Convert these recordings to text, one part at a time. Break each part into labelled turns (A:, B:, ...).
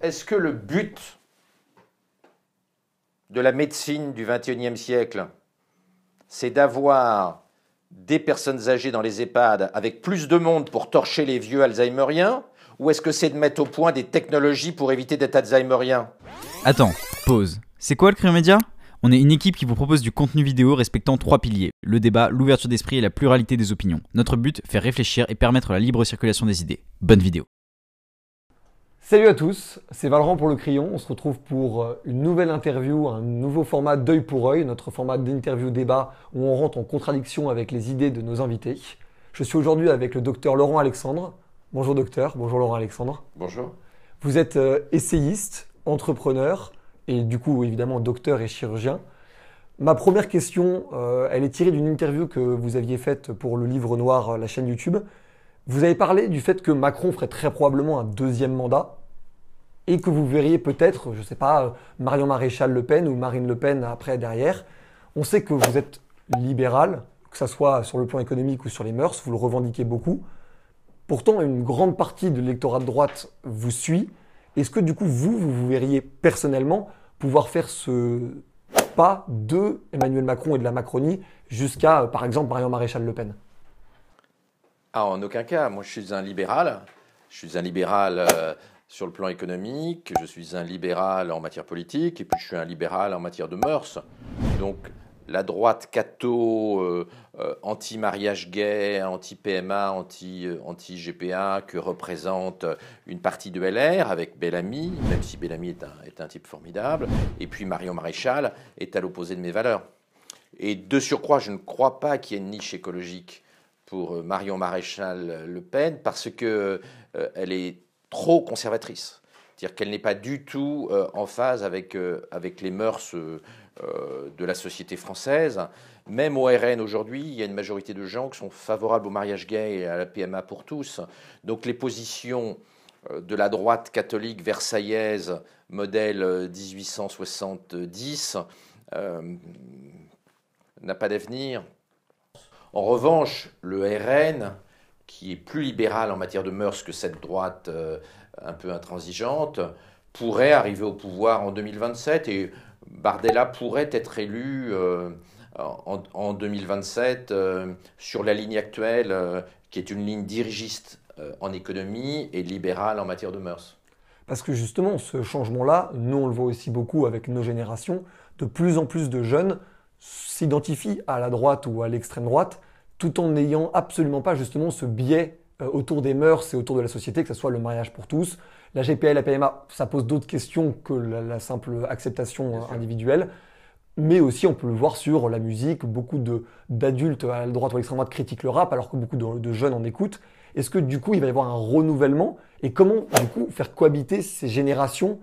A: Est-ce que le but de la médecine du XXIe siècle, c'est d'avoir des personnes âgées dans les EHPAD avec plus de monde pour torcher les vieux Alzheimeriens Ou est-ce que c'est de mettre au point des technologies pour éviter d'être Alzheimerien
B: Attends, pause. C'est quoi le Crime Média On est une équipe qui vous propose du contenu vidéo respectant trois piliers le débat, l'ouverture d'esprit et la pluralité des opinions. Notre but, faire réfléchir et permettre la libre circulation des idées. Bonne vidéo.
C: Salut à tous, c'est Valran pour le Crayon. On se retrouve pour euh, une nouvelle interview, un nouveau format d'œil pour œil, notre format d'interview débat où on rentre en contradiction avec les idées de nos invités. Je suis aujourd'hui avec le docteur Laurent Alexandre. Bonjour docteur, bonjour Laurent Alexandre.
A: Bonjour.
C: Vous êtes euh, essayiste, entrepreneur et du coup évidemment docteur et chirurgien. Ma première question, euh, elle est tirée d'une interview que vous aviez faite pour le livre noir, la chaîne YouTube. Vous avez parlé du fait que Macron ferait très probablement un deuxième mandat et que vous verriez peut-être, je ne sais pas, Marion Maréchal Le Pen ou Marine Le Pen après derrière. On sait que vous êtes libéral, que ce soit sur le plan économique ou sur les mœurs, vous le revendiquez beaucoup. Pourtant, une grande partie de l'électorat de droite vous suit. Est-ce que du coup, vous, vous, vous verriez personnellement pouvoir faire ce pas de Emmanuel Macron et de la Macronie jusqu'à, par exemple, Marion Maréchal Le Pen?
A: Ah, en aucun cas. Moi, je suis un libéral. Je suis un libéral euh, sur le plan économique, je suis un libéral en matière politique, et puis je suis un libéral en matière de mœurs. Donc, la droite catho, euh, euh, anti-mariage gay, anti-PMA, anti-GPA, que représente une partie de LR avec Bellamy, même si Bellamy est un, est un type formidable, et puis Marion Maréchal est à l'opposé de mes valeurs. Et de surcroît, je ne crois pas qu'il y ait une niche écologique pour euh, Marion Maréchal Le Pen parce que euh, elle est trop conservatrice. C'est-à-dire qu'elle n'est pas du tout euh, en phase avec, avec les mœurs de la société française. Même au RN aujourd'hui, il y a une majorité de gens qui sont favorables au mariage gay et à la PMA pour tous. Donc les positions de la droite catholique versaillaise, modèle 1870, n'a pas d'avenir. En revanche, le RN, qui est plus libéral en matière de mœurs que cette droite euh, un peu intransigeante, pourrait arriver au pouvoir en 2027 et Bardella pourrait être élu euh, en, 2027 euh, sur la ligne actuelle, qui est une ligne dirigiste en économie et libérale en matière de mœurs.
C: Parce que justement, ce changement-là, nous on le voit aussi beaucoup avec nos générations, de plus en plus de jeunes s'identifient à la droite ou à l'extrême droite, tout en n'ayant absolument pas justement ce biais euh, autour des mœurs et autour de la société, que ce soit le mariage pour tous. La GPA et la PMA, ça pose d'autres questions que la, simple acceptation euh, individuelle. Mais aussi, on peut le voir sur la musique. Beaucoup d'adultes à la droite ou à l'extrême droite critiquent le rap, alors que beaucoup de, de jeunes en écoutent. Est-ce que du coup, il va y avoir un renouvellement? Et comment, du coup, faire cohabiter ces générations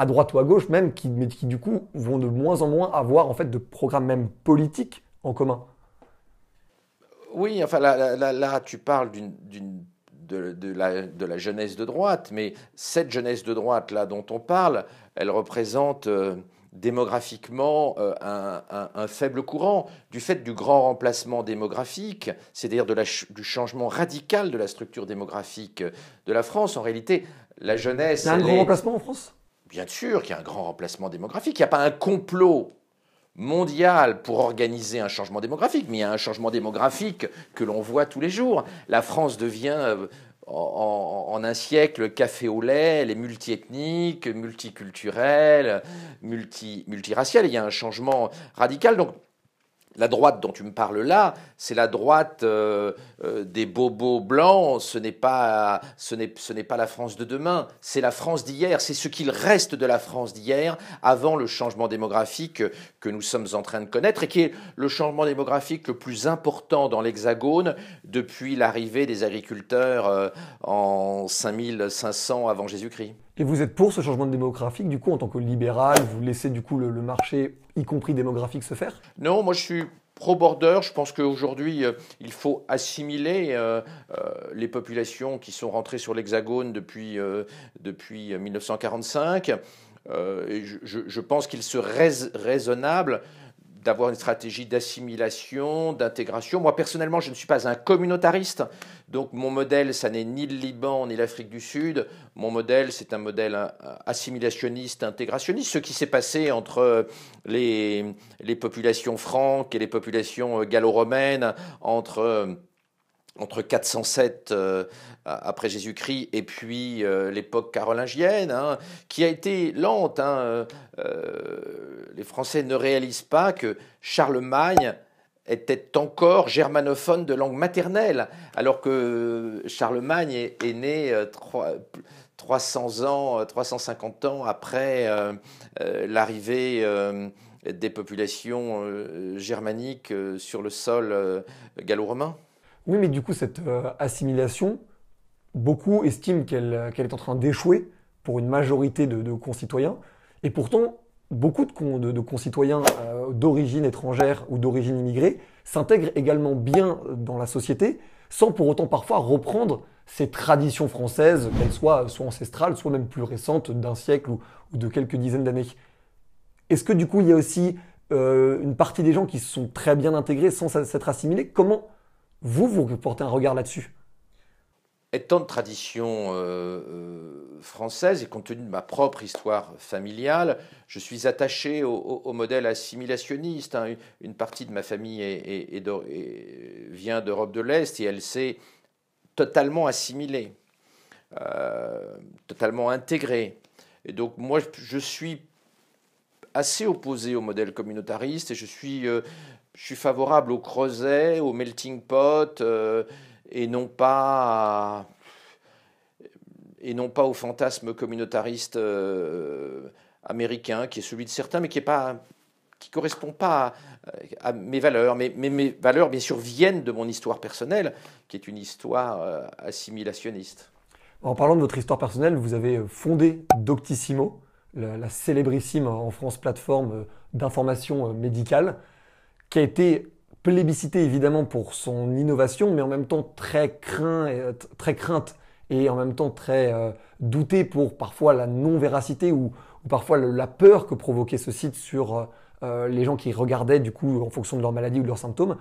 C: à droite ou à gauche même, qui, mais qui du coup vont de moins en moins avoir en fait de programmes même politiques en commun.
A: Oui, enfin là, là, tu parles d'une, de, de, la, de, la, jeunesse de droite, mais cette jeunesse de droite là dont on parle, elle représente euh, démographiquement euh, un, un, faible courant du fait du grand remplacement démographique, c'est-à-dire de du changement radical de la structure démographique de la France. En réalité, la jeunesse.
C: Il y a un grand remplacement en France?
A: Bien sûr qu'il y a un grand remplacement démographique. Il n'y a pas un complot mondial pour organiser un changement démographique, mais il y a un changement démographique que l'on voit tous les jours. La France devient euh, en, un siècle café au lait, elle est multiethnique, multiculturelle, multi, multiraciale. Il y a un changement radical. Donc la droite dont tu me parles là, c'est la droite euh, euh, des bobos blancs, ce n'est pas, ce n'est, pas la France de demain, c'est la France d'hier, c'est ce qu'il reste de la France d'hier avant le changement démographique que nous sommes en train de connaître et qui est le changement démographique le plus important dans l'Hexagone depuis l'arrivée des agriculteurs euh, en 5500 avant Jésus-Christ.
C: Et vous êtes pour ce changement démographique, du coup, en tant que libéral, vous laissez du coup le, marché, y compris démographique, se faire?
A: Non, moi je suis pro-border. Je pense qu'aujourd'hui, euh, il faut assimiler euh, euh, les populations qui sont rentrées sur l'Hexagone depuis, depuis 1945. et je, je, pense qu'il serait raisonnable d'avoir une stratégie d'assimilation, d'intégration. Moi, personnellement, je ne suis pas un communautariste. Donc, mon modèle, ça n'est ni le Liban ni l'Afrique du Sud. Mon modèle, c'est un modèle euh, assimilationniste, intégrationniste. Ce qui s'est passé entre les, les populations franques et les populations gallo-romaines, entre entre 407 euh, après Jésus-Christ et puis euh, l'époque carolingienne, hein, qui a été lente. Hein, euh, les Français ne réalisent pas que Charlemagne était encore germanophone de langue maternelle, alors que Charlemagne est, né 300 ans, 350 ans après l'arrivée des populations germaniques sur le sol gallo-romain.
C: Oui, mais du coup, cette euh, assimilation, beaucoup estiment qu'elle est en train d'échouer pour une majorité de, concitoyens. Et pourtant, beaucoup de, concitoyens euh, d'origine étrangère ou d'origine immigrée s'intègrent également bien dans la société, sans pour autant parfois reprendre ces traditions françaises, qu'elles soient soit ancestrales, soit même plus récentes, d'un siècle ou, de quelques dizaines d'années. Est-ce que du coup, il y a aussi euh, une partie des gens qui se sont très bien intégrés sans s'être assimilés? Comment vous, vous portez un regard là-dessus
A: Étant de tradition euh, euh, française et compte tenu de ma propre histoire familiale, je suis attaché au, modèle assimilationniste. Hein. Une, partie de ma famille vient d'Europe de l'Est et elle s'est totalement assimilée, euh, totalement intégrée. Et donc moi, je suis assez opposé au modèle communautariste et je suis je suis favorable au creuset, au melting pot, euh, et non pas et non pas au fantasme communautariste euh, américain qui est celui de certains, mais qui est pas qui correspond pas à, mes valeurs. Mais, mes valeurs, bien sûr, viennent de mon histoire personnelle, qui est une histoire euh, assimilationniste.
C: En parlant de votre histoire personnelle, vous avez fondé Doctissimo, la, la célébrissime en France plateforme d'information médicale qui a été plébiscité évidemment pour son innovation, mais en même temps très, craint, euh, très crainte et en même temps très euh, douté pour parfois la non-véracité ou, parfois la peur que provoquait ce site sur euh, les gens qui regardaient du coup en fonction de leur maladie ou de leurs symptômes.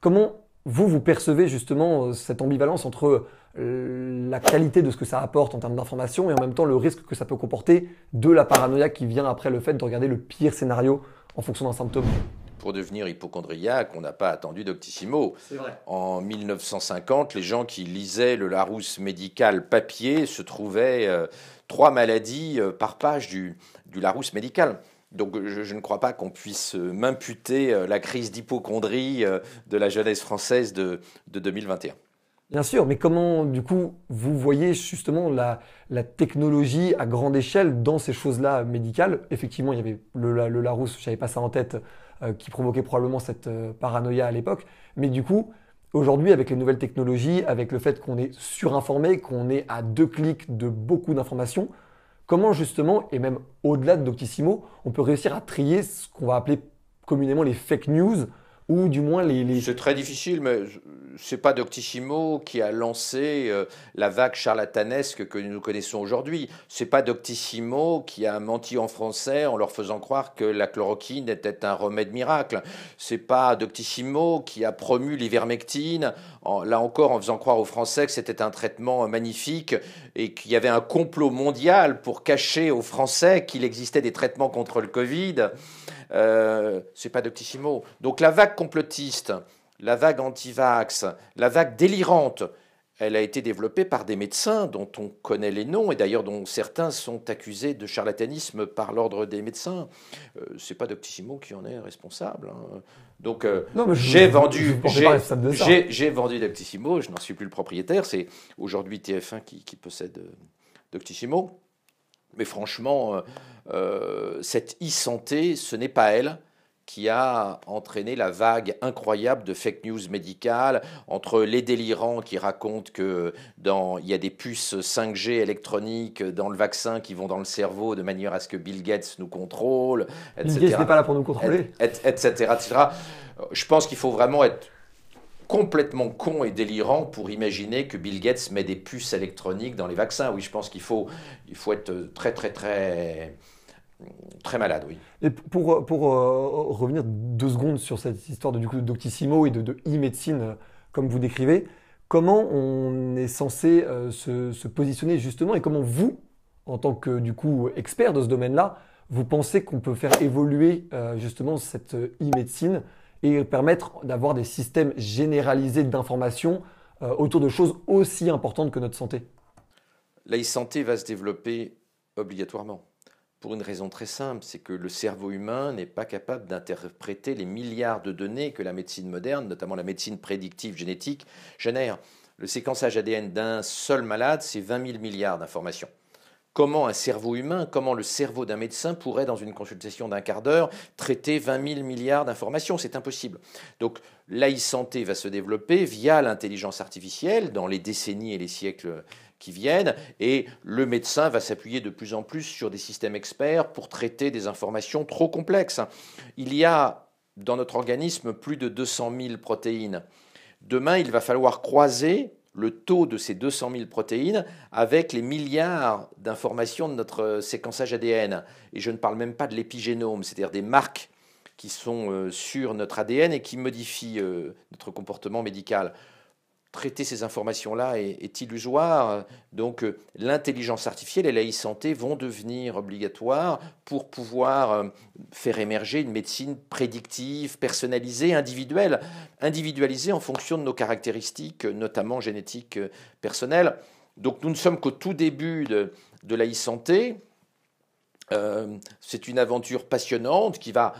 C: Comment vous, vous percevez justement cette ambivalence entre la qualité de ce que ça apporte en termes d'information et en même temps le risque que ça peut comporter de la paranoïa qui vient après le fait de regarder le pire scénario en fonction d'un symptôme?
A: Pour devenir hypochondriaque, on n'a pas attendu Doctissimo. En 1950, les gens qui lisaient le Larousse médical papier se trouvaient euh, trois maladies euh, par page du, du Larousse médical. Donc je, ne crois pas qu'on puisse euh, m'imputer la crise d'hypochondrie de la jeunesse française de, de 2021.
C: Bien sûr, mais comment, du coup, vous voyez justement la, technologie à grande échelle dans ces choses-là médicales? Effectivement, il y avait le, le Larousse, je n'avais pas ça en tête, euh, qui provoquait probablement cette euh, paranoïa à l'époque. Mais du coup, aujourd'hui, avec les nouvelles technologies, avec le fait qu'on est surinformé, qu'on est à deux clics de beaucoup d'informations, comment justement, et même au-delà de Doctissimo, on peut réussir à trier ce qu'on va appeler communément les fake news ou du moins les...
A: C'est très difficile, mais c'est pas Doctissimo qui a lancé euh, la vague charlatanesque que nous connaissons aujourd'hui. C'est pas Doctissimo qui a menti en français en leur faisant croire que la chloroquine était un remède miracle. C'est pas Doctissimo qui a promu l'ivermectine, là encore en faisant croire aux Français que c'était un traitement magnifique et qu'il y avait un complot mondial pour cacher aux Français qu'il existait des traitements contre le Covid. Euh, c'est pas Doctissimo. Donc la vague complotiste, la vague anti-vax, la vague délirante, elle a été développée par des médecins dont on connaît les noms et d'ailleurs dont certains sont accusés de charlatanisme par l'ordre des médecins. Euh, c'est pas Doctissimo qui en est responsable. Hein. Donc euh, j'ai vendu, j'ai vendu Doctissimo, je n'en suis plus le propriétaire. C'est aujourd'hui TF1 qui, qui possède Doctissimo. Mais franchement, euh, euh, cette e-santé, ce n'est pas elle qui a entraîné la vague incroyable de fake news médicales entre les délirants qui racontent que dans il y a des puces 5G électroniques dans le vaccin qui vont dans le cerveau de manière à ce que Bill Gates nous contrôle,
C: etc. Bill Gates n'est pas là pour nous contrôler,
A: etc., etc. Je pense qu'il faut vraiment être complètement con et délirant pour imaginer que Bill Gates met des puces électroniques dans les vaccins. Oui, je pense qu'il faut, il faut être très, très, très très malade, oui.
C: Et pour, pour euh, revenir deux secondes sur cette histoire de, du coup, d'Octissimo et de, e-médecine, euh, comme vous décrivez, comment on est censé euh, se, se, positionner justement et comment vous, en tant que du coup expert de ce domaine-là, vous pensez qu'on peut faire évoluer justement cette e-médecine et permettre d'avoir des systèmes généralisés d'information autour de choses aussi importantes que notre santé
A: La e-santé va se développer obligatoirement pour une raison très simple, c'est que le cerveau humain n'est pas capable d'interpréter les milliards de données que la médecine moderne, notamment la médecine prédictive génétique, génère. Le séquençage ADN d'un seul malade, c'est 20 000 milliards d'informations. Comment un cerveau humain, comment le cerveau d'un médecin pourrait, dans une consultation d'un quart d'heure, traiter 20 000 milliards d'informations? C'est impossible. Donc l'AI-santé va se développer via l'intelligence artificielle dans les décennies et les siècles qui viennent, et le médecin va s'appuyer de plus en plus sur des systèmes experts pour traiter des informations trop complexes. Il y a dans notre organisme plus de 200 000 protéines. Demain, il va falloir croiser le taux de ces 200 000 protéines avec les milliards d'informations de notre séquençage ADN. Et je ne parle même pas de l'épigénome, c'est-à-dire des marques qui sont euh, sur notre ADN et qui modifient euh, notre comportement médical traiter ces informations-là est, illusoire. Donc euh, l'intelligence artificielle et la e-santé vont devenir obligatoires pour pouvoir euh, faire émerger une médecine prédictive, personnalisée, individuelle, individualisée en fonction de nos caractéristiques, notamment génétiques euh, personnelles. Donc nous ne sommes qu'au tout début de, de la e-santé. c'est une aventure passionnante qui va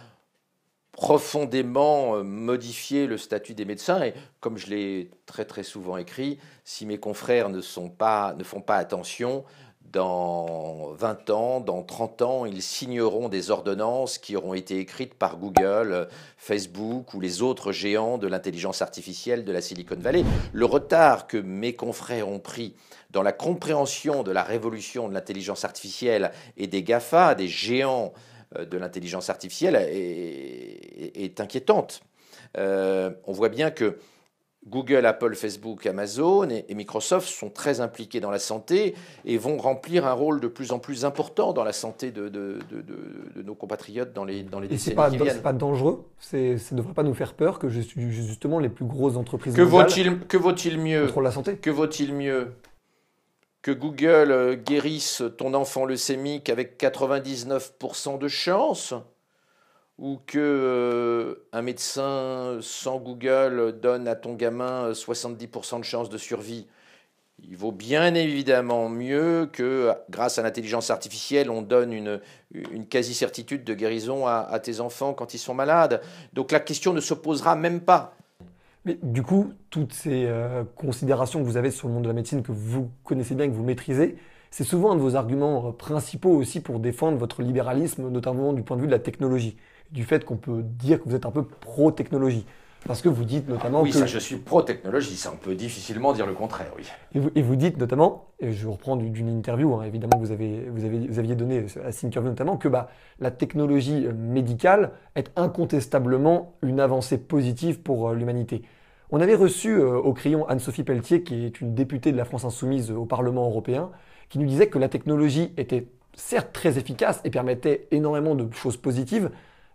A: profondément euh, modifier le statut des médecins. Et comme je l'ai très très souvent écrit, si mes confrères ne, sont pas, ne font pas attention, dans 20 ans, dans 30 ans, ils signeront des ordonnances qui auront été écrites par Google, Facebook ou les autres géants de l'intelligence artificielle de la Silicon Valley. Le retard que mes confrères ont pris dans la compréhension de la révolution de l'intelligence artificielle et des GAFA, des géants de l'intelligence artificielle est, inquiétante. Euh, on voit bien que Google, Apple, Facebook, Amazon et, Microsoft sont très impliqués dans la santé et vont remplir un rôle de plus en plus important dans la santé de, nos compatriotes dans les, dans les décennies
C: pas,
A: qui viennent.
C: C'est pas dangereux? Ça ne devrait pas nous faire peur que justement les plus grosses entreprises
A: que vaut-il que vaut-il mieux?
C: la santé?
A: Que vaut-il mieux? Que Google euh, guérisse ton enfant leucémique avec 99% de chance ou que euh, un médecin sans Google donne à ton gamin 70% de chance de survie. Il vaut bien évidemment mieux que, grâce à l'intelligence artificielle, on donne une, quasi-certitude de guérison à, tes enfants quand ils sont malades. Donc la question ne se posera même pas.
C: Mais du coup, toutes ces euh, considérations que vous avez sur le monde de la médecine, que vous connaissez bien, que vous maîtrisez, c'est souvent un de vos arguments euh, principaux aussi pour défendre votre libéralisme, notamment du point de vue de la technologie, du fait qu'on peut dire que vous êtes un peu pro-technologie. Parce que vous dites notamment
A: oui,
C: que...
A: ça, je suis pro-technologie, ça on peut difficilement dire le contraire, oui.
C: Et vous, dites notamment, et je reprends d'une interview, hein, évidemment, que vous, avez, vous, avez, vous aviez donné à Thinkerview notamment, que bah, la technologie euh, médicale est incontestablement une avancée positive pour l'humanité. On avait reçu euh, au crayon Anne-Sophie Pelletier, qui est une députée de la France Insoumise au Parlement européen, qui nous disait que la technologie était certes très efficace et permettait énormément de choses positives,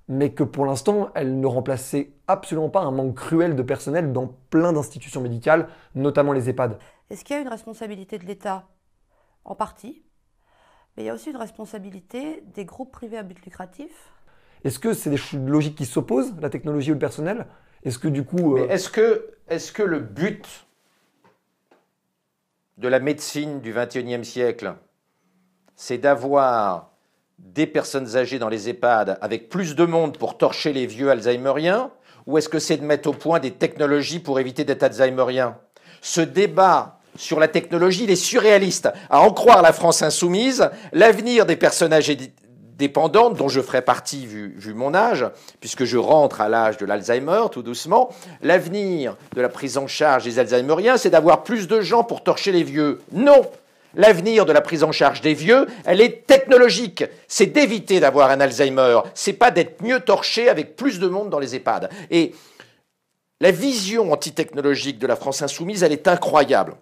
C: mais que pour l'instant, elle ne remplaçait absolument pas un manque cruel de personnel dans plein d'institutions médicales, notamment les EHPAD.
D: Est-ce qu'il y a une responsabilité de l'État? En partie. Mais il y a aussi une responsabilité des groupes privés à but lucratif.
C: Est-ce que c'est des logiques qui s'opposent, la technologie ou le personnel? Est-ce que du coup.
A: Euh, est-ce que, est que le but de la médecine du XXIe siècle, c'est d'avoir des personnes âgées dans les EHPAD avec plus de monde pour torcher les vieux Alzheimeriens Ou est-ce que c'est de mettre au point des technologies pour éviter d'être Alzheimerien Ce débat sur la technologie, il est surréaliste. À en croire la France insoumise, l'avenir des personnes âgées dépendante, dont je ferai partie vu, vu mon âge, puisque je rentre à l'âge de l'Alzheimer tout doucement, l'avenir de la prise en charge des Alzheimeriens, c'est d'avoir plus de gens pour torcher les vieux. Non L'avenir de la prise en charge des vieux, elle est technologique. C'est d'éviter d'avoir un Alzheimer. C'est pas d'être mieux torché avec plus de monde dans les EHPAD. Et la vision antitechnologique de la France insoumise, elle est incroyable.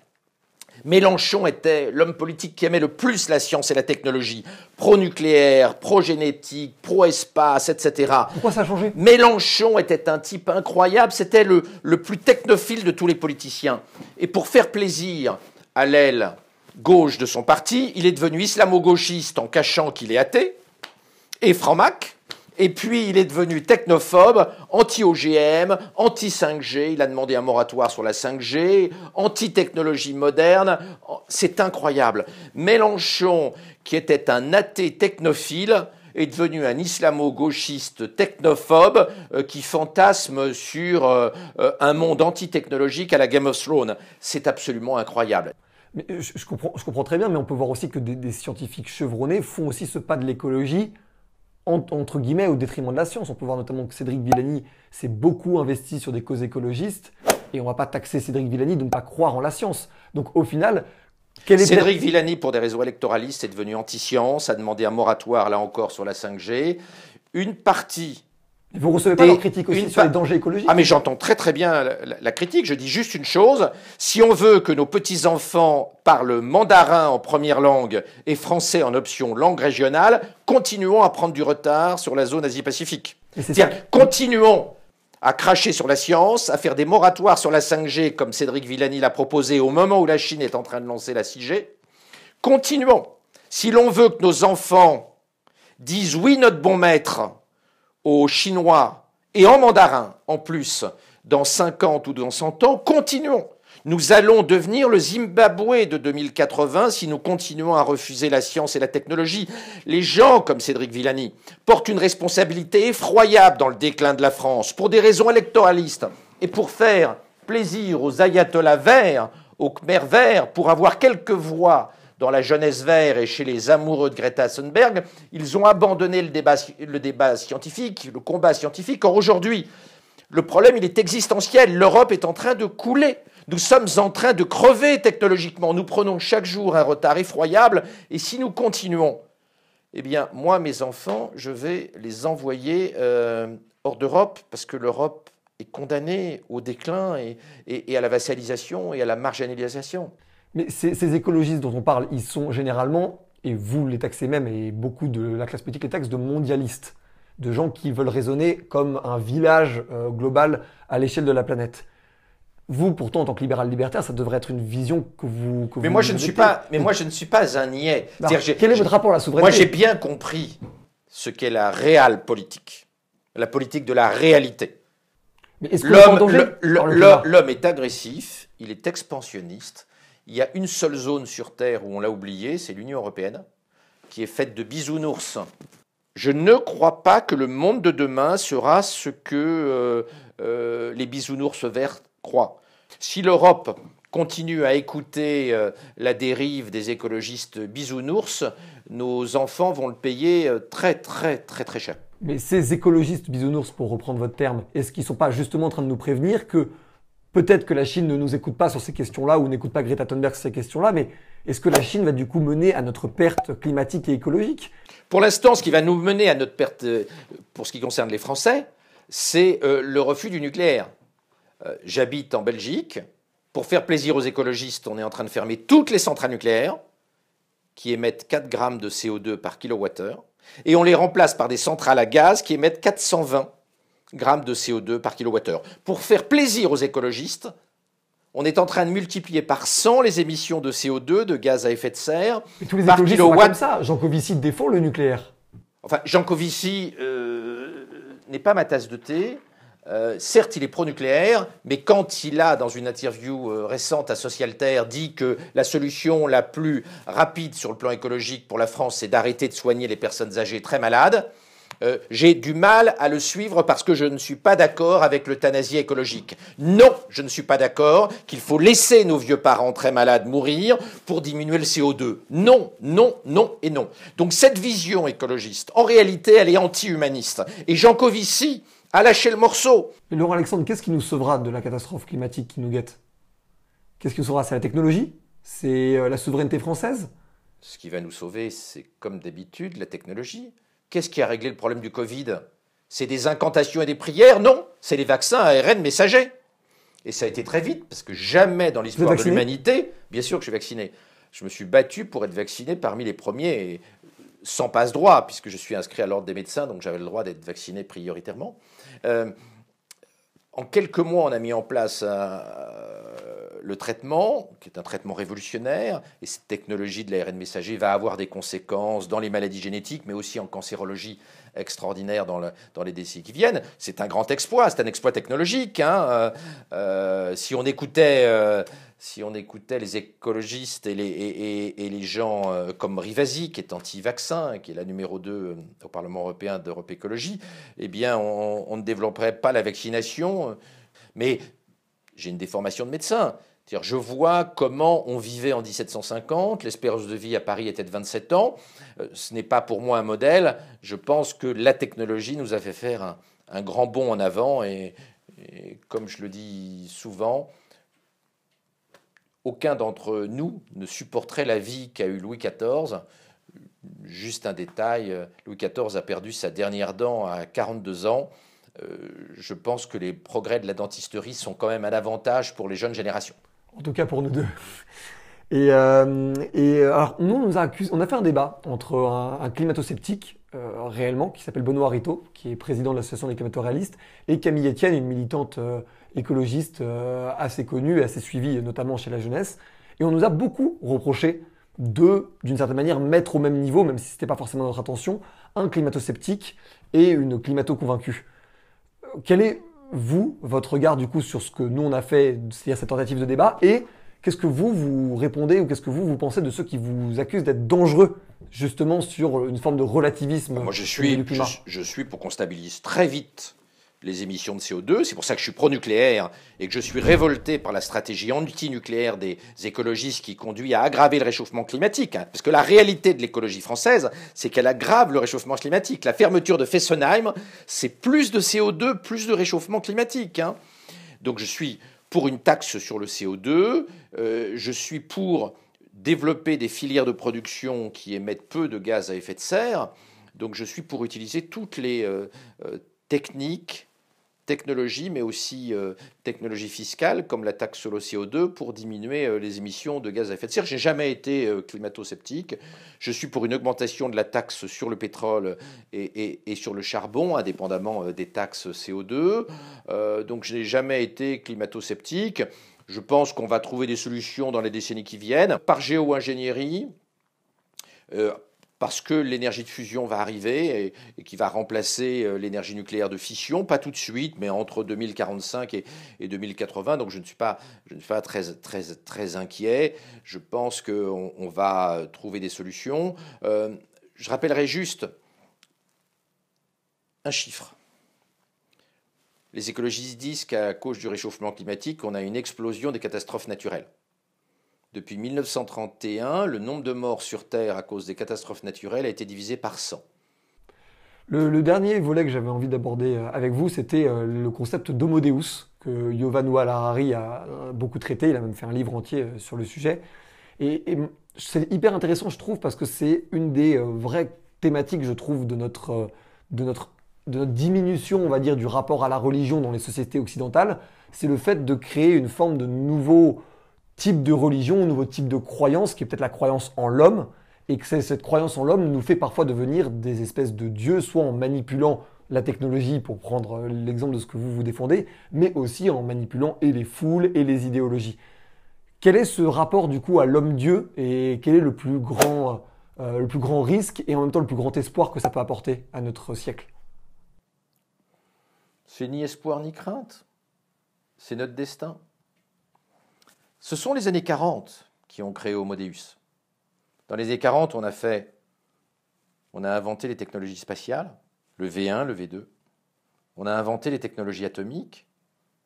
A: Mélenchon était l'homme politique qui aimait le plus la science et la technologie, pro-nucléaire, pro-génétique, pro-espace, etc.
C: Pourquoi ça a changé?
A: Mélenchon était un type incroyable, c'était le, le plus technophile de tous les politiciens. Et pour faire plaisir à l'aile gauche de son parti, il est devenu islamo-gauchiste en cachant qu'il est athée, et franc-mac, et puis il est devenu technophobe, anti-OGM, anti-5G, il a demandé un moratoire sur la 5G, anti-technologie moderne, c'est incroyable. Mélenchon, qui était un athée technophile, est devenu un islamo-gauchiste technophobe euh, qui fantasme sur euh, euh, un monde anti-technologique à la Game of Thrones. C'est absolument incroyable.
C: Mais je, comprends, très bien, mais on peut voir aussi que des, scientifiques chevronnés font aussi ce pas de l'écologie en- entre guillemets au détriment de la science. On peut voir notamment que Cédric Villani s'est beaucoup investi sur des causes écologistes et on va pas taxer Cédric Villani de ne pas croire en la science. Donc au final, quel est
A: Cédric Villani, pour des raisons électoralistes, est devenu anti-science, a demandé un moratoire, là encore, sur la 5G. Une partie
C: Vous recevez pas leurs critiques aussi
A: une
C: sur les dangers écologiques
A: Ah mais j'entends très très bien la, la- la critique, je dis juste une chose, si on veut que nos petits-enfants parlent mandarin en première langue et français en option langue régionale, continuons à prendre du retard sur la zone Asie-Pacifique.
C: Ça.
A: continuons à cracher sur la science, à faire des moratoires sur la 5G comme Cédric Villani l'a proposé au moment où la Chine est en train de lancer la 6G. Continuons. Si l'on veut que nos enfants disent oui notre bon maître aux Chinois et en mandarin en plus dans 50 ou dans 100 ans, continuons. Nous allons devenir le Zimbabwe de 2080 si nous continuons à refuser la science et la technologie. Les gens comme Cédric Villani portent une responsabilité effroyable dans le déclin de la France pour des raisons électoralistes et pour faire plaisir aux ayatollahs verts, aux Khmers verts, pour avoir quelques voix dans la jeunesse verte et chez les amoureux de Greta Thunberg, ils ont abandonné le débat, scientifique, le combat scientifique. Or aujourd'hui, le problème, est existentiel. L'Europe est en train de couler. Nous sommes en train de crever technologiquement. Nous prenons chaque jour un retard effroyable. Et si nous continuons, eh bien, moi, mes enfants, je vais les envoyer euh, hors d'Europe parce que l'Europe est condamnée au déclin et à la vassalisation et à la marginalisation.
C: Mais ces, ces écologistes dont on parle, ils sont généralement, et vous les taxez même, et beaucoup de la classe politique les taxe, de mondialistes, de gens qui veulent raisonner comme un village euh, global à l'échelle de la planète. Vous, pourtant, en tant que libéral libertaire, ça devrait être une vision que vous. Que
A: Mais
C: vous
A: moi, je ne suis pas, mais moi, je ne suis pas un niais.
C: Quel est votre rapport à la
A: Moi,
C: souveraineté
A: j'ai bien compris ce qu'est la réelle politique, la politique de la réalité. L'homme est agressif, il est expansionniste. Il y a une seule zone sur Terre où on l'a oublié, c'est l'Union européenne, qui est faite de bisounours. Je ne crois pas que le monde de demain sera ce que euh, euh, les bisounours verts croient. Si l'Europe continue à écouter euh, la dérive des écologistes bisounours, nos enfants vont le payer très très très très cher.
C: Mais ces écologistes bisounours, pour reprendre votre terme, est-ce qu'ils ne sont pas justement en train de nous prévenir que peut-être que la Chine ne nous écoute pas sur ces questions-là ou n'écoute pas Greta Thunberg sur ces questions-là, mais est-ce que la Chine va du coup mener à notre perte climatique et écologique?
A: Pour l'instant, ce qui va nous mener à notre perte, euh, pour ce qui concerne les Français, c'est euh, le refus du nucléaire. Euh, J'habite en Belgique. Pour faire plaisir aux écologistes, on est en train de fermer toutes les centrales nucléaires qui émettent 4 grammes de CO2 par kilowattheure. Et on les remplace par des centrales à gaz qui émettent 420 grammes de CO2 par kilowattheure. Pour faire plaisir aux écologistes, on est en train de multiplier par 100 les émissions de CO2, de gaz à effet de serre,
C: Mais tous les
A: Par kilowatt.
C: comme ça. Jean Covici défend le nucléaire.
A: Enfin, Jean Covici euh, n'est pas ma tasse de thé. Euh, certes, il est pro-nucléaire, mais quand il a, dans une interview euh, récente à Socialterre, dit que la solution la plus rapide sur le plan écologique pour la France, c'est d'arrêter de soigner les personnes âgées très malades, euh, j'ai du mal à le suivre parce que je ne suis pas d'accord avec l'euthanasie écologique. Non, je ne suis pas d'accord qu'il faut laisser nos vieux parents très malades mourir pour diminuer le CO2. Non, non, non et non. Donc cette vision écologiste, en réalité, elle est anti-humaniste. Et Jean Covici a lâché le morceau.
C: Mais Laurent Alexandre, qu'est-ce qui nous sauvera de la catastrophe climatique qui nous guette? Qu'est-ce qui nous sauvera? C'est la technologie? C'est euh, la souveraineté française?
A: Ce qui va nous sauver, c'est comme d'habitude la technologie. Qu'est-ce qui a réglé le problème du Covid? C'est des incantations et des prières? Non, c'est les vaccins ARN messagers. Et ça a été très vite, parce que jamais dans l'histoire de l'humanité, bien sûr que je suis vacciné, je me suis battu pour être vacciné parmi les premiers, sans passe-droit, puisque je suis inscrit à l'ordre des médecins, donc j'avais le droit d'être vacciné prioritairement. Euh, en quelques mois, on a mis en place le traitement, qui est un traitement révolutionnaire, et cette technologie de l'ARN messager va avoir des conséquences dans les maladies génétiques, mais aussi en cancérologie extraordinaire dans, les décennies qui viennent. C'est un grand exploit, c'est un exploit technologique. Hein. Euh, euh, si on écoutait... Euh, si on écoutait les écologistes et les, et, les gens comme Rivasi, qui est anti-vaccin, qui est la numéro 2 au Parlement européen d'Europe Écologie, eh bien, on, on, ne développerait pas la vaccination. Mais j'ai une déformation de médecin je vois comment on vivait en 1750, l'espérance de vie à Paris était de 27 ans. Euh, ce n'est pas pour moi un modèle. Je pense que la technologie nous a fait faire un, grand bond en avant et, comme je le dis souvent, aucun d'entre nous ne supporterait la vie qu'a eu Louis XIV. Juste un détail, Louis XIV a perdu sa dernière dent à 42 ans. Euh, je pense que les progrès de la dentisterie sont quand même un avantage pour les jeunes générations
C: en tout cas pour nous deux. Et, euh, euh, alors, nous, on, nous a accusé, on a fait un débat entre un, climato-sceptique, euh, réellement, qui s'appelle Benoît Rito, qui est président de l'association des climato-réalistes, et Camille Etienne, une militante écologiste assez connue et assez suivie, notamment chez la jeunesse. Et on nous a beaucoup reproché de, d'une certaine manière, mettre au même niveau, même si ce n'était pas forcément notre intention, un climato-sceptique et une climato-convaincue. Quel est vous, votre regard du coup sur ce que nous on a fait, c'est-à-dire cette tentative de débat, et qu'est-ce que vous, vous répondez ou qu'est-ce que vous, vous pensez de ceux qui vous accusent d'être dangereux justement sur une forme de relativisme
A: Moi je suis, je suis pour qu'on stabilise très vite les émissions de CO2. C'est pour ça que je suis pro-nucléaire et que je suis révolté par la stratégie anti-nucléaire des écologistes qui conduit à aggraver le réchauffement climatique. Parce que la réalité de l'écologie française, c'est qu'elle aggrave le réchauffement climatique. La fermeture de Fessenheim, c'est plus de CO2, plus de réchauffement climatique. Hein. Donc je suis pour une taxe sur le CO2, euh, je suis pour développer des filières de production qui émettent peu de gaz à effet de serre. Donc je suis pour utiliser toutes les euh, euh, techniques technologie, mais aussi euh, technologie fiscale, comme la taxe sur le CO2, pour diminuer euh, les émissions de gaz à effet de serre. J'ai jamais été euh, climato-sceptique. Je suis pour une augmentation de la taxe sur le pétrole et, et, sur le charbon, indépendamment des taxes CO2. donc je n'ai jamais été climato-sceptique. Je pense qu'on va trouver des solutions dans les décennies qui viennent. Par géo-ingénierie, parce que l'énergie de fusion va arriver et, qui va remplacer euh, l'énergie nucléaire de fission, pas tout de suite, mais entre 2045 et, 2080. Donc je ne suis pas, je ne suis pas très, inquiet. Je pense qu'on on va trouver des solutions. Euh, je rappellerai juste un chiffre. Les écologistes disent qu'à cause du réchauffement climatique, on a une explosion des catastrophes naturelles. Depuis 1931, le nombre de morts sur Terre à cause des catastrophes naturelles a été divisé par 100.
C: Le, dernier volet que j'avais envie d'aborder euh, avec vous, c'était euh, le concept d'Homo Deus, que Yovan Harari a beaucoup traité. Il a même fait un livre entier euh, sur le sujet. Et, c'est hyper intéressant, je trouve, parce que c'est une des vraies thématiques, je trouve, de notre, de, notre, de notre diminution, on va dire, du rapport à la religion dans les sociétés occidentales. C'est le fait de créer une forme de nouveau type de religion, un nouveau type de croyance, qui est peut-être la croyance en l'homme, et que cette croyance en l'homme nous fait parfois devenir des espèces de dieux, soit en manipulant la technologie, pour prendre l'exemple de ce que vous vous défendez, mais aussi en manipulant et les foules et les idéologies. Quel est ce rapport du coup à l'homme-dieu et quel est le plus grand, euh, le plus grand risque et en même temps le plus grand espoir que ça peut apporter à notre siècle?
A: C'est ni espoir ni crainte, c'est notre destin. Ce sont les années 40 qui ont créé Homo Deus. Dans les années 40, on a fait, on a inventé les technologies spatiales, le V1, le V2. On a inventé les technologies atomiques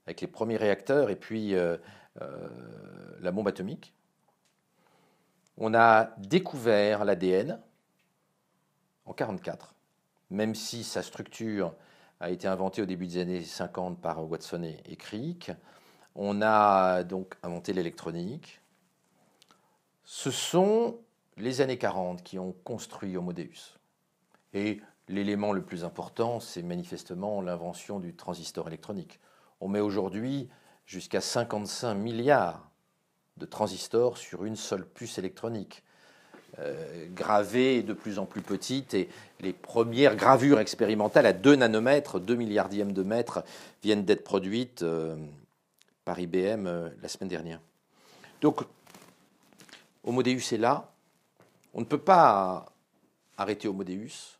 A: avec les premiers réacteurs et puis euh, euh, la bombe atomique. On a découvert l'ADN en 1944, même si sa structure a été inventée au début des années 50 par Watson et Crick. On a donc inventé l'électronique. Ce sont les années 40 qui ont construit Homo Deus. Et l'élément le plus important, c'est manifestement l'invention du transistor électronique. On met aujourd'hui, jusqu'à 55 milliards de transistors sur une seule puce électronique. Euh, gravée de plus en plus petite et les premières gravures expérimentales à 2 nanomètres, 2 milliardièmes de mètre, viennent d'être produites euh, par IBM euh, la semaine dernière. Donc, Homo Deus est là. On ne peut pas arrêter Homo Deus.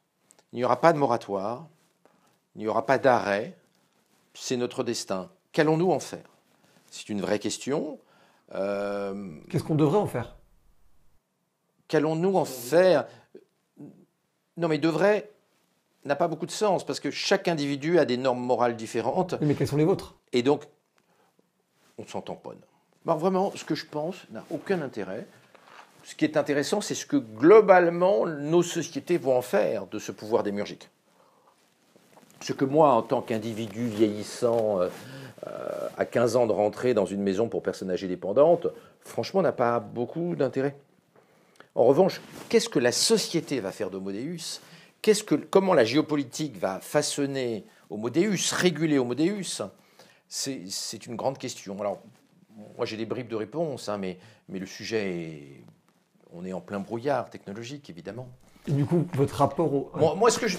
A: Il n'y aura pas de moratoire. Il n'y aura pas d'arrêt. C'est notre destin. Qu'allons-nous en faire? C'est une vraie question.
C: Qu'est-ce qu'on devrait en faire?
A: Qu'allons-nous en faire? Non, mais devrait n'a pas beaucoup de sens parce que chaque individu a des normes morales différentes.
C: Mais quelles sont les vôtres?
A: Et donc, on s'en tamponne. Alors vraiment, ce que je pense n'a aucun intérêt. Ce qui est intéressant, c'est ce que globalement nos sociétés vont en faire de ce pouvoir démiurgique. Ce que moi, en tant qu'individu vieillissant, euh, euh, à 15 ans de rentrer dans une maison pour personnes âgées dépendantes, franchement, n'a pas beaucoup d'intérêt. En revanche, qu'est-ce que la société va faire d'Homo Deus Comment la géopolitique va façonner Homo Deus, réguler Homo Deus C'est une grande question. Alors, moi j'ai des bribes de réponse, hein, mais, mais le sujet est. On est en plein brouillard technologique, évidemment.
C: Et du coup, votre rapport au.
A: Moi, ce que je.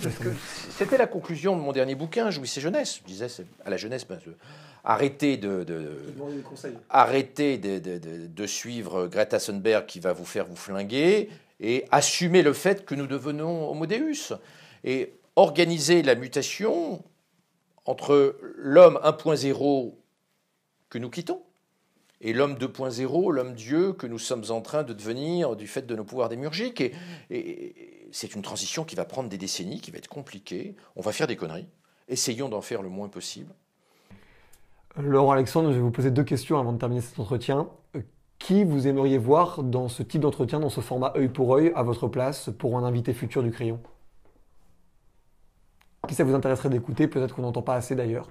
A: C'était la conclusion de mon dernier bouquin, Jouissez jeunesse. Je disais à la jeunesse, ben, arrêtez de, de, arrêtez de, de, suivre Greta Thunberg qui va vous faire vous flinguer et assumez le fait que nous devenons Homo Deus et organiser la mutation entre l'homme 1.0 que nous quittons et l'homme 2.0, l'homme Dieu que nous sommes en train de devenir du fait de nos pouvoirs démurgiques. Et, et c'est une transition qui va prendre des décennies, qui va être compliquée. On va faire des conneries. Essayons d'en faire le moins possible.
C: Laurent Alexandre, je vais vous poser deux questions avant de terminer cet entretien. Euh, qui vous aimeriez voir dans ce type d'entretien, dans ce format œil pour œil, à votre place, pour un invité futur du crayon? Qui ça vous intéresserait d'écouter Peut-être qu'on n'entend pas assez d'ailleurs.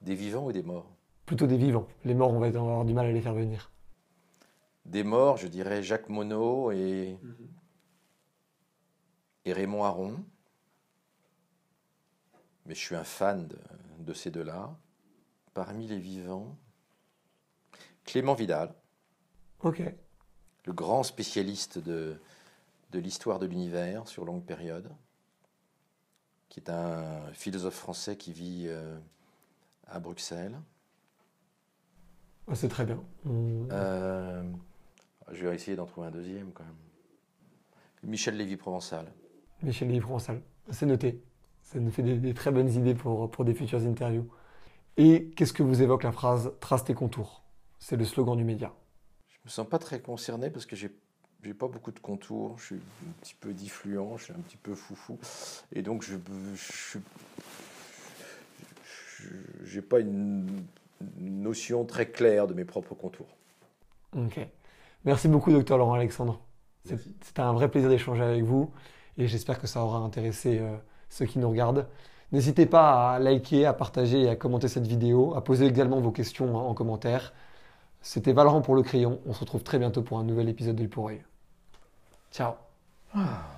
A: Des vivants ou des morts?
C: Plutôt des vivants. Les morts, on va avoir du mal à les faire venir.
A: Des morts, je dirais Jacques Monod et, et Raymond Aron. Mais je suis un fan de ces deux-là parmi les vivants, Clément Vidal.
C: Ok.
A: Le grand spécialiste de, de l'histoire de l'univers sur longue période, qui est un philosophe français qui vit euh, à Bruxelles.
C: Ah, c'est très bien.
A: Euh, je vais essayer d'en trouver un deuxième quand même. Michel Lévy-Provençal.
C: Michel Lévy-Provençal, c'est noté. Ça nous fait des, des, très bonnes idées pour, pour des futures interviews. Et qu'est-ce que vous évoque la phrase trace tes contours C'est le slogan du média.
A: Je me sens pas très concerné parce que j'ai j'ai pas beaucoup de contours, je suis un petit peu diffluent, je suis un petit peu foufou, et donc je n'ai pas une, notion très claire de mes propres contours.
C: Ok. Merci beaucoup, docteur Laurent Alexandre. C'était un vrai plaisir d'échanger avec vous, et j'espère que ça aura intéressé euh, ceux qui nous regardent. N'hésitez pas à liker, à partager et à commenter cette vidéo, à poser également vos questions en commentaire. C'était Valorant pour le crayon. On se retrouve très bientôt pour un nouvel épisode de pour œil. Ciao. Ah.